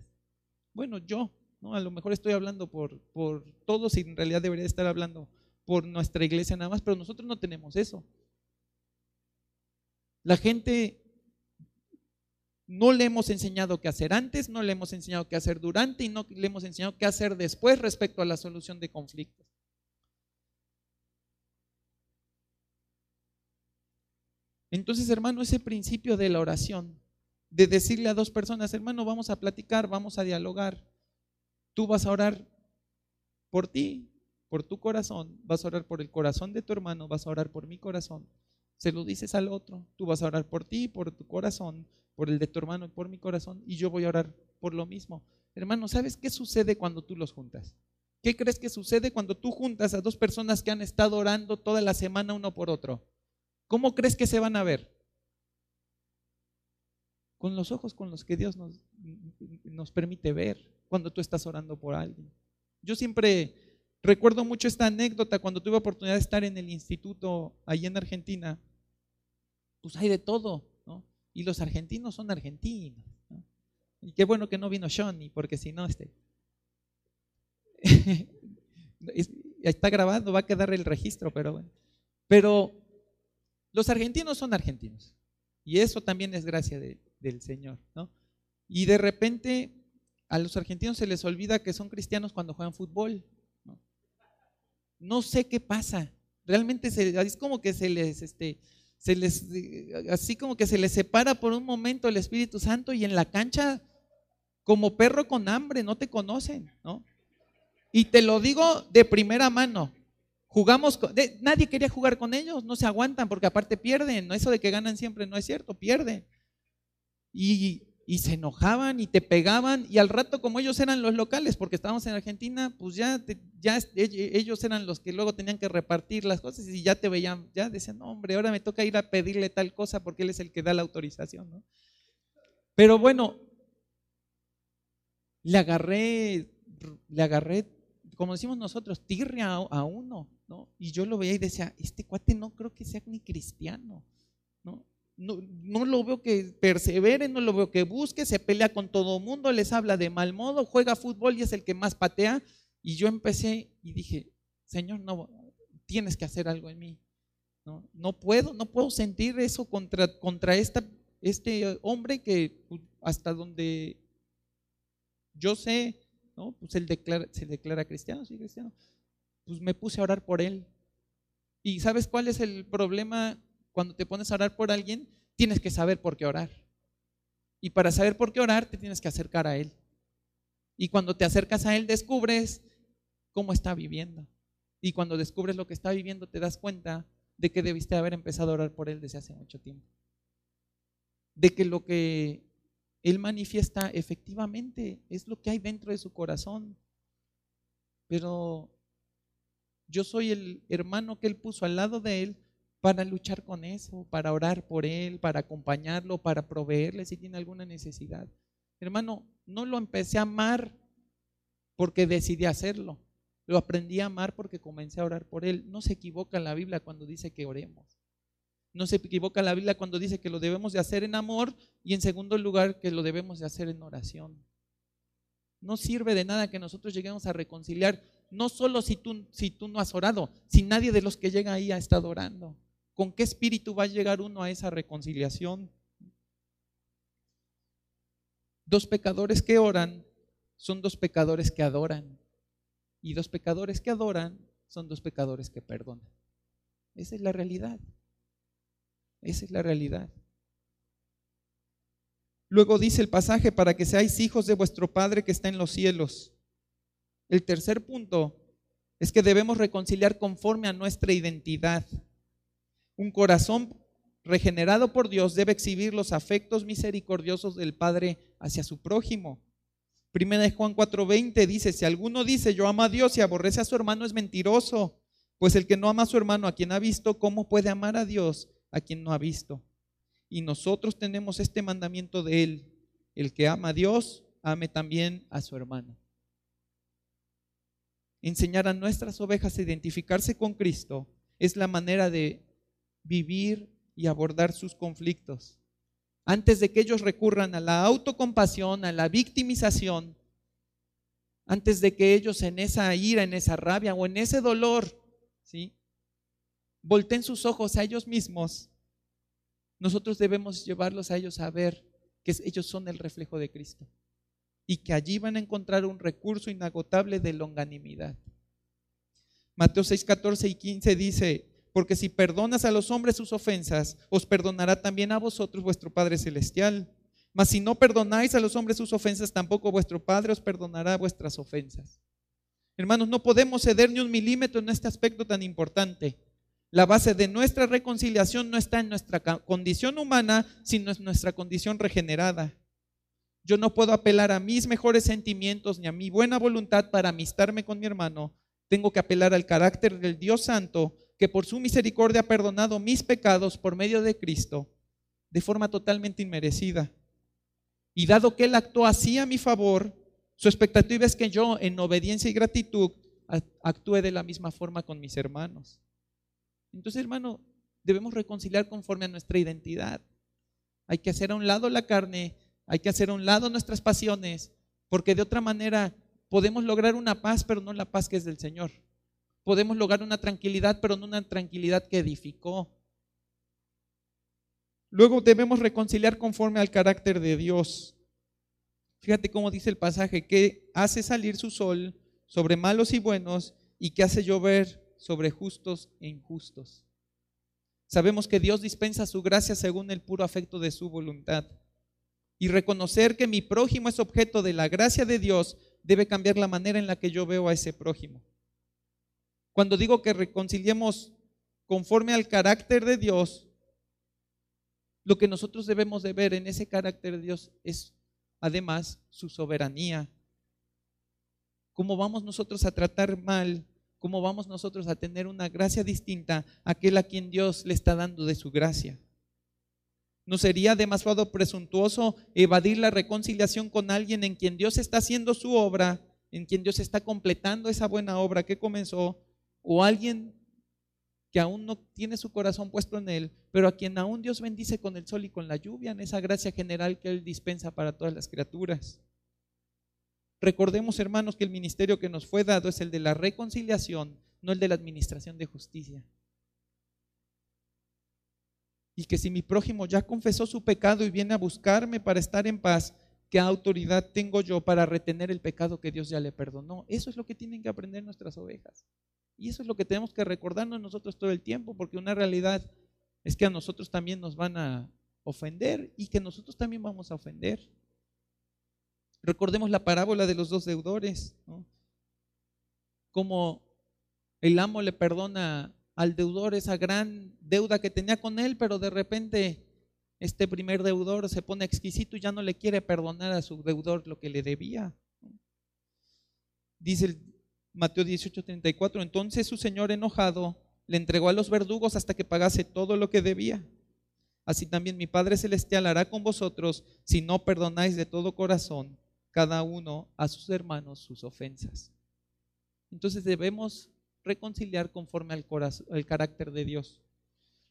[SPEAKER 1] Bueno, yo. A lo mejor estoy hablando por, por todos y en realidad debería estar hablando por nuestra iglesia nada más, pero nosotros no tenemos eso. La gente no le hemos enseñado qué hacer antes, no le hemos enseñado qué hacer durante y no le hemos enseñado qué hacer después respecto a la solución de conflictos. Entonces, hermano, ese principio de la oración, de decirle a dos personas, hermano, vamos a platicar, vamos a dialogar, tú vas a orar por ti, por tu corazón, vas a orar por el corazón de tu hermano, vas a orar por mi corazón, se lo dices al otro, tú vas a orar por ti, por tu corazón, por el de tu hermano y por mi corazón, y yo voy a orar por lo mismo. Hermano, ¿sabes qué sucede cuando tú los juntas? ¿Qué crees que sucede cuando tú juntas a dos personas que han estado orando toda la semana uno por otro? ¿Cómo crees que se van a ver? Con los ojos con los que Dios nos, nos permite ver cuando tú estás orando por alguien. Yo siempre recuerdo mucho esta anécdota cuando tuve oportunidad de estar en el instituto allí en Argentina. Pues hay de todo. Y los argentinos son argentinos. Y qué bueno que no vino Johnny, porque si no, este. está grabando, va a quedar el registro, pero bueno. Pero los argentinos son argentinos. Y eso también es gracia del Señor, ¿no? Y de repente a los argentinos se les olvida que son cristianos cuando juegan fútbol. No, no sé qué pasa. Realmente se, es como que se les, este, se les, así como que se les separa por un momento el Espíritu Santo y en la cancha, como perro con hambre, no te conocen, ¿no? Y te lo digo de primera mano, Jugamos, nadie quería jugar con ellos, no se aguantan porque aparte pierden. Eso de que ganan siempre no es cierto, pierden. Y, se enojaban y te pegaban y al rato como ellos eran los locales, porque estábamos en Argentina, pues ya, ya ellos eran los que luego tenían que repartir las cosas y ya te veían, ya decían, hombre, ahora me toca ir a pedirle tal cosa porque él es el que da la autorización. ¿no? Pero bueno, le agarré, le agarré, como decimos nosotros, tirria a uno. Y yo lo veía y decía, este cuate no creo que sea ni cristiano, ¿no? No, lo veo que persevere, no lo veo que busque, se pelea con todo mundo, les habla de mal modo, juega fútbol y es el que más patea. Y yo empecé y dije, Señor, no, tienes que hacer algo en mí. No, no puedo, no puedo sentir eso contra, contra esta, este hombre que pues, hasta donde yo sé, ¿no? Pues él se declara cristiano, sí, cristiano pues me puse a orar por él. ¿Y sabes cuál es el problema cuando te pones a orar por alguien? Tienes que saber por qué orar. Y para saber por qué orar, te tienes que acercar a él. Y cuando te acercas a él, descubres cómo está viviendo. Y cuando descubres lo que está viviendo, te das cuenta de que debiste haber empezado a orar por él desde hace mucho tiempo. De que lo que él manifiesta efectivamente es lo que hay dentro de su corazón. Pero yo soy el hermano que él puso al lado de él para luchar con eso, para orar por él, para acompañarlo, para proveerle si tiene alguna necesidad. Hermano, no lo empecé a amar porque decidí hacerlo. Lo aprendí a amar porque comencé a orar por él. No se equivoca la Biblia cuando dice que oremos. No se equivoca la Biblia cuando dice que lo debemos de hacer en amor y en segundo lugar que lo debemos de hacer en oración. No sirve de nada que nosotros lleguemos a reconciliar no solo si tú, si tú no has orado, si nadie de los que llega ahí ha estado orando. ¿Con qué espíritu va a llegar uno a esa reconciliación? Dos pecadores que oran son dos pecadores que adoran. Y dos pecadores que adoran son dos pecadores que perdonan. Esa es la realidad. Esa es la realidad. Luego dice el pasaje, para que seáis hijos de vuestro Padre que está en los cielos. El tercer punto es que debemos reconciliar conforme a nuestra identidad. Un corazón regenerado por Dios debe exhibir los afectos misericordiosos del Padre hacia su prójimo. Primera de Juan 4:20 dice, si alguno dice yo amo a Dios y aborrece a su hermano es mentiroso, pues el que no ama a su hermano a quien ha visto, ¿cómo puede amar a Dios a quien no ha visto? Y nosotros tenemos este mandamiento de él, el que ama a Dios, ame también a su hermano enseñar a nuestras ovejas a identificarse con Cristo es la manera de vivir y abordar sus conflictos. Antes de que ellos recurran a la autocompasión, a la victimización, antes de que ellos en esa ira, en esa rabia o en ese dolor, ¿sí? Volteen sus ojos a ellos mismos, nosotros debemos llevarlos a ellos a ver que ellos son el reflejo de Cristo y que allí van a encontrar un recurso inagotable de longanimidad. Mateo 6, 14 y 15 dice, porque si perdonas a los hombres sus ofensas, os perdonará también a vosotros vuestro Padre Celestial. Mas si no perdonáis a los hombres sus ofensas, tampoco vuestro Padre os perdonará vuestras ofensas. Hermanos, no podemos ceder ni un milímetro en este aspecto tan importante. La base de nuestra reconciliación no está en nuestra condición humana, sino en nuestra condición regenerada. Yo no puedo apelar a mis mejores sentimientos ni a mi buena voluntad para amistarme con mi hermano. Tengo que apelar al carácter del Dios Santo, que por su misericordia ha perdonado mis pecados por medio de Cristo, de forma totalmente inmerecida. Y dado que Él actuó así a mi favor, su expectativa es que yo, en obediencia y gratitud, actúe de la misma forma con mis hermanos. Entonces, hermano, debemos reconciliar conforme a nuestra identidad. Hay que hacer a un lado la carne hay que hacer a un lado nuestras pasiones, porque de otra manera podemos lograr una paz, pero no la paz que es del Señor. Podemos lograr una tranquilidad, pero no una tranquilidad que edificó. Luego debemos reconciliar conforme al carácter de Dios. Fíjate cómo dice el pasaje, que hace salir su sol sobre malos y buenos y que hace llover sobre justos e injustos. Sabemos que Dios dispensa su gracia según el puro afecto de su voluntad y reconocer que mi prójimo es objeto de la gracia de Dios debe cambiar la manera en la que yo veo a ese prójimo. Cuando digo que reconciliemos conforme al carácter de Dios, lo que nosotros debemos de ver en ese carácter de Dios es además su soberanía. ¿Cómo vamos nosotros a tratar mal? ¿Cómo vamos nosotros a tener una gracia distinta a aquel a quien Dios le está dando de su gracia? ¿No sería demasiado presuntuoso evadir la reconciliación con alguien en quien Dios está haciendo su obra, en quien Dios está completando esa buena obra que comenzó, o alguien que aún no tiene su corazón puesto en Él, pero a quien aún Dios bendice con el sol y con la lluvia, en esa gracia general que Él dispensa para todas las criaturas. Recordemos, hermanos, que el ministerio que nos fue dado es el de la reconciliación, no el de la administración de justicia. Y que si mi prójimo ya confesó su pecado y viene a buscarme para estar en paz, ¿qué autoridad tengo yo para retener el pecado que Dios ya le perdonó? Eso es lo que tienen que aprender nuestras ovejas. Y eso es lo que tenemos que recordarnos nosotros todo el tiempo, porque una realidad es que a nosotros también nos van a ofender y que nosotros también vamos a ofender. Recordemos la parábola de los dos deudores, como el amo le perdona al deudor esa gran deuda que tenía con él, pero de repente este primer deudor se pone exquisito y ya no le quiere perdonar a su deudor lo que le debía. Dice el Mateo 18:34, entonces su señor enojado le entregó a los verdugos hasta que pagase todo lo que debía. Así también mi Padre Celestial hará con vosotros si no perdonáis de todo corazón cada uno a sus hermanos sus ofensas. Entonces debemos reconciliar conforme al, corazón, al carácter de Dios.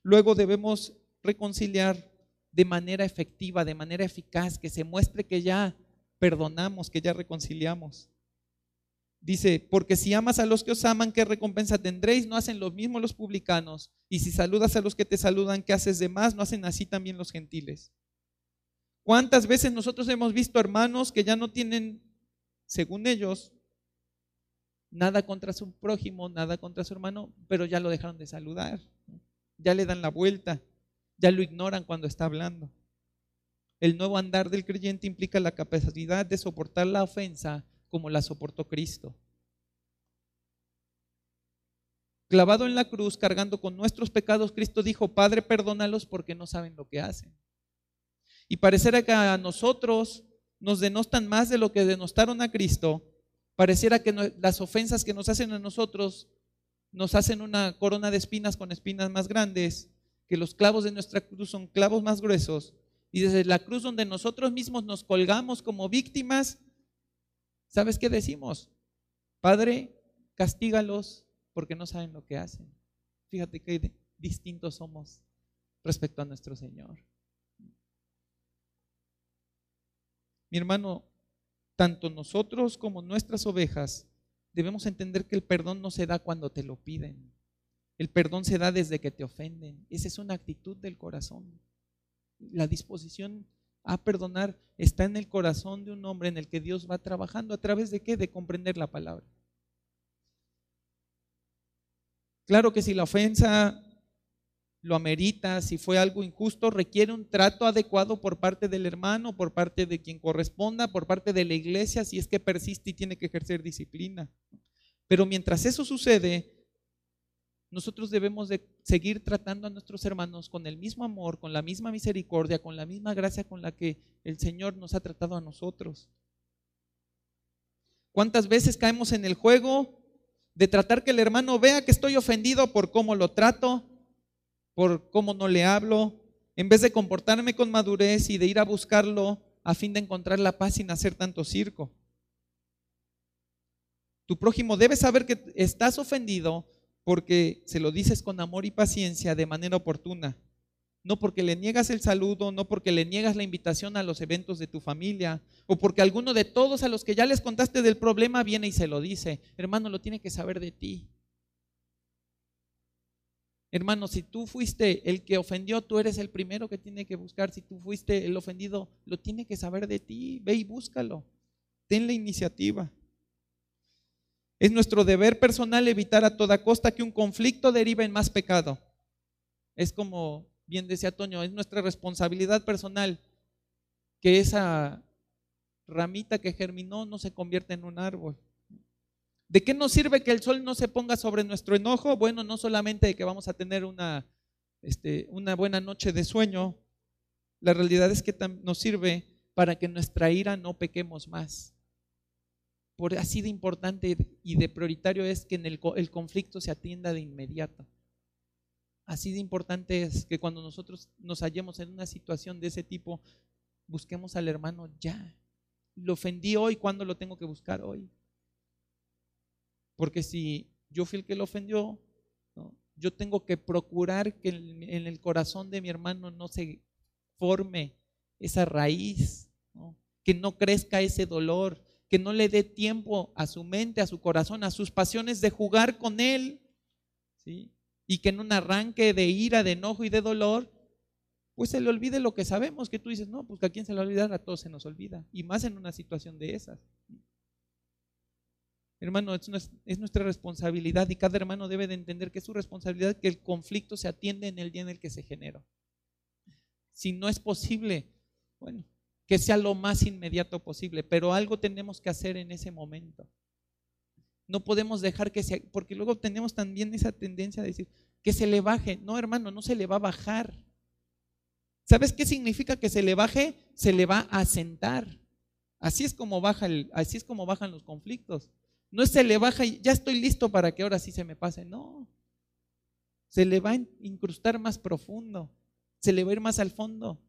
[SPEAKER 1] Luego debemos reconciliar de manera efectiva, de manera eficaz, que se muestre que ya perdonamos, que ya reconciliamos. Dice, porque si amas a los que os aman, ¿qué recompensa tendréis? No hacen lo mismo los publicanos. Y si saludas a los que te saludan, ¿qué haces de más? No hacen así también los gentiles. ¿Cuántas veces nosotros hemos visto hermanos que ya no tienen, según ellos, nada contra su prójimo, nada contra su hermano, pero ya lo dejaron de saludar? Ya le dan la vuelta, ya lo ignoran cuando está hablando. El nuevo andar del creyente implica la capacidad de soportar la ofensa como la soportó Cristo. Clavado en la cruz, cargando con nuestros pecados, Cristo dijo, Padre, perdónalos porque no saben lo que hacen. Y pareciera que a nosotros nos denostan más de lo que denostaron a Cristo. Pareciera que las ofensas que nos hacen a nosotros nos hacen una corona de espinas con espinas más grandes, que los clavos de nuestra cruz son clavos más gruesos. Y desde la cruz donde nosotros mismos nos colgamos como víctimas, ¿Sabes qué decimos? Padre, castígalos porque no saben lo que hacen. Fíjate qué distintos somos respecto a nuestro Señor. Mi hermano, tanto nosotros como nuestras ovejas debemos entender que el perdón no se da cuando te lo piden. El perdón se da desde que te ofenden. Esa es una actitud del corazón. La disposición a perdonar está en el corazón de un hombre en el que Dios va trabajando. ¿A través de qué? De comprender la palabra. Claro que si la ofensa lo amerita, si fue algo injusto, requiere un trato adecuado por parte del hermano, por parte de quien corresponda, por parte de la iglesia, si es que persiste y tiene que ejercer disciplina. Pero mientras eso sucede, nosotros debemos de seguir tratando a nuestros hermanos con el mismo amor, con la misma misericordia, con la misma gracia con la que el Señor nos ha tratado a nosotros. ¿Cuántas veces caemos en el juego de tratar que el hermano vea que estoy ofendido por cómo lo trato, por cómo no le hablo, en vez de comportarme con madurez y de ir a buscarlo a fin de encontrar la paz sin hacer tanto circo? Tu prójimo debe saber que estás ofendido porque se lo dices con amor y paciencia de manera oportuna. No porque le niegas el saludo, no porque le niegas la invitación a los eventos de tu familia, o porque alguno de todos a los que ya les contaste del problema viene y se lo dice. Hermano, lo tiene que saber de ti. Hermano, si tú fuiste el que ofendió, tú eres el primero que tiene que buscar. Si tú fuiste el ofendido, lo tiene que saber de ti. Ve y búscalo. Ten la iniciativa. Es nuestro deber personal evitar a toda costa que un conflicto derive en más pecado. Es como bien decía Toño, es nuestra responsabilidad personal que esa ramita que germinó no se convierta en un árbol. ¿De qué nos sirve que el sol no se ponga sobre nuestro enojo? Bueno, no solamente de que vamos a tener una, este, una buena noche de sueño, la realidad es que nos sirve para que nuestra ira no pequemos más. Por así de importante y de prioritario es que en el, el conflicto se atienda de inmediato. Así de importante es que cuando nosotros nos hallemos en una situación de ese tipo, busquemos al hermano ya. Lo ofendí hoy, ¿cuándo lo tengo que buscar hoy? Porque si yo fui el que lo ofendió, yo tengo que procurar que en el corazón de mi hermano no se forme esa raíz, que no crezca ese dolor, que no le dé tiempo a su mente, a su corazón, a sus pasiones de jugar con él, ¿sí? y que en un arranque de ira, de enojo y de dolor, pues se le olvide lo que sabemos, que tú dices, no, pues que a quién se le olvida, a todos se nos olvida, y más en una situación de esas. Hermano, es, es nuestra responsabilidad y cada hermano debe de entender que es su responsabilidad que el conflicto se atiende en el día en el que se genera. Si no es posible, bueno, que sea lo más inmediato posible, pero algo tenemos que hacer en ese momento. No podemos dejar que se, porque luego tenemos también esa tendencia a decir que se le baje. No, hermano, no se le va a bajar. ¿Sabes qué significa que se le baje? Se le va a sentar. Así es como baja el, así es como bajan los conflictos. No se le baja y ya estoy listo para que ahora sí se me pase. No. Se le va a incrustar más profundo. Se le va a ir más al fondo.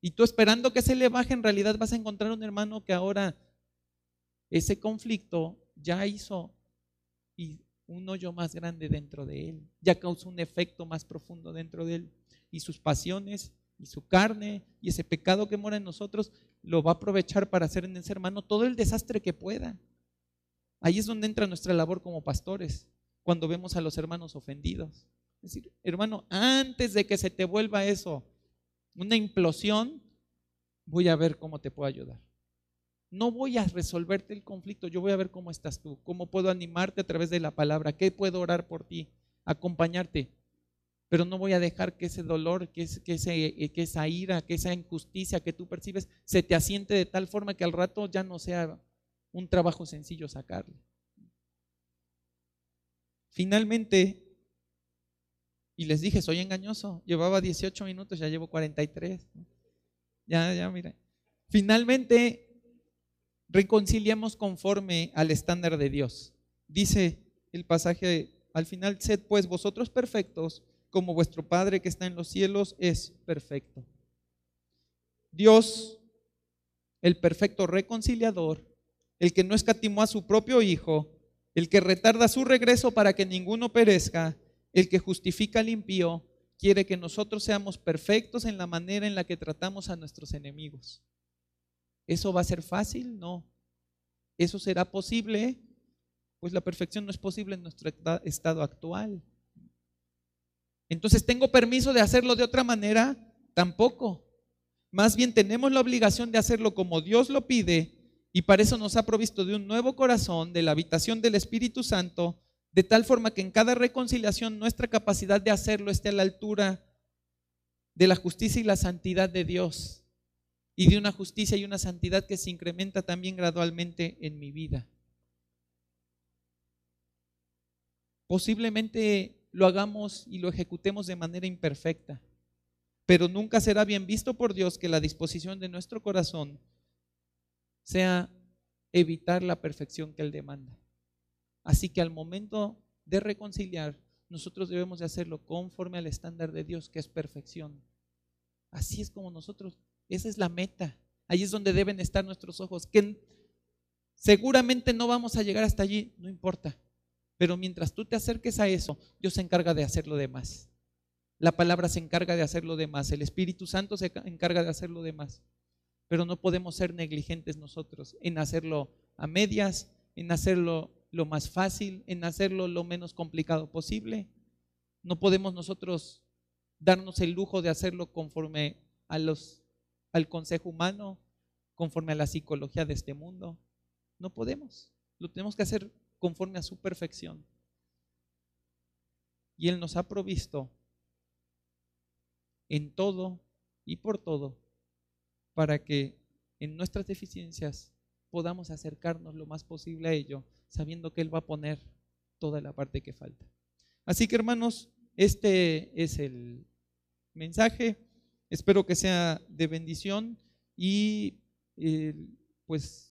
[SPEAKER 1] Y tú esperando que se le baje, en realidad vas a encontrar un hermano que ahora ese conflicto ya hizo un hoyo más grande dentro de él, ya causó un efecto más profundo dentro de él. Y sus pasiones y su carne y ese pecado que mora en nosotros lo va a aprovechar para hacer en ese hermano todo el desastre que pueda. Ahí es donde entra nuestra labor como pastores, cuando vemos a los hermanos ofendidos. Es decir, hermano, antes de que se te vuelva eso una implosión, voy a ver cómo te puedo ayudar no voy a resolverte el conflicto, yo voy a ver cómo estás tú, cómo puedo animarte a través de la palabra, qué puedo orar por ti, acompañarte, pero no voy a dejar que ese dolor, que, ese, que esa ira, que esa injusticia que tú percibes se te asiente de tal forma que al rato ya no sea un trabajo sencillo sacarle. Finalmente, y les dije, soy engañoso, llevaba 18 minutos, ya llevo 43. Ya, ya, mira. Finalmente, reconciliamos conforme al estándar de Dios. Dice el pasaje al final, sed pues vosotros perfectos como vuestro Padre que está en los cielos es perfecto. Dios, el perfecto reconciliador, el que no escatimó a su propio Hijo, el que retarda su regreso para que ninguno perezca, el que justifica al impío, quiere que nosotros seamos perfectos en la manera en la que tratamos a nuestros enemigos. ¿Eso va a ser fácil? No. ¿Eso será posible? Pues la perfección no es posible en nuestro estado actual. Entonces, ¿tengo permiso de hacerlo de otra manera? Tampoco. Más bien tenemos la obligación de hacerlo como Dios lo pide y para eso nos ha provisto de un nuevo corazón, de la habitación del Espíritu Santo, de tal forma que en cada reconciliación nuestra capacidad de hacerlo esté a la altura de la justicia y la santidad de Dios y de una justicia y una santidad que se incrementa también gradualmente en mi vida. Posiblemente lo hagamos y lo ejecutemos de manera imperfecta, pero nunca será bien visto por Dios que la disposición de nuestro corazón sea evitar la perfección que Él demanda. Así que al momento de reconciliar, nosotros debemos de hacerlo conforme al estándar de Dios, que es perfección. Así es como nosotros esa es la meta. Ahí es donde deben estar nuestros ojos. Que seguramente no vamos a llegar hasta allí, no importa. Pero mientras tú te acerques a eso, Dios se encarga de hacer lo demás. La palabra se encarga de hacer lo demás. El Espíritu Santo se encarga de hacer lo demás. Pero no podemos ser negligentes nosotros en hacerlo a medias, en hacerlo lo más fácil, en hacerlo lo menos complicado posible. No podemos nosotros darnos el lujo de hacerlo conforme a al consejo humano, conforme a la psicología de este mundo. No podemos. Lo tenemos que hacer conforme a su perfección. Y Él nos ha provisto en todo y por todo para que en nuestras deficiencias podamos acercarnos lo más posible a ello, sabiendo que Él va a poner toda la parte que falta. Así que hermanos, este es el mensaje. Espero que sea de bendición y eh, pues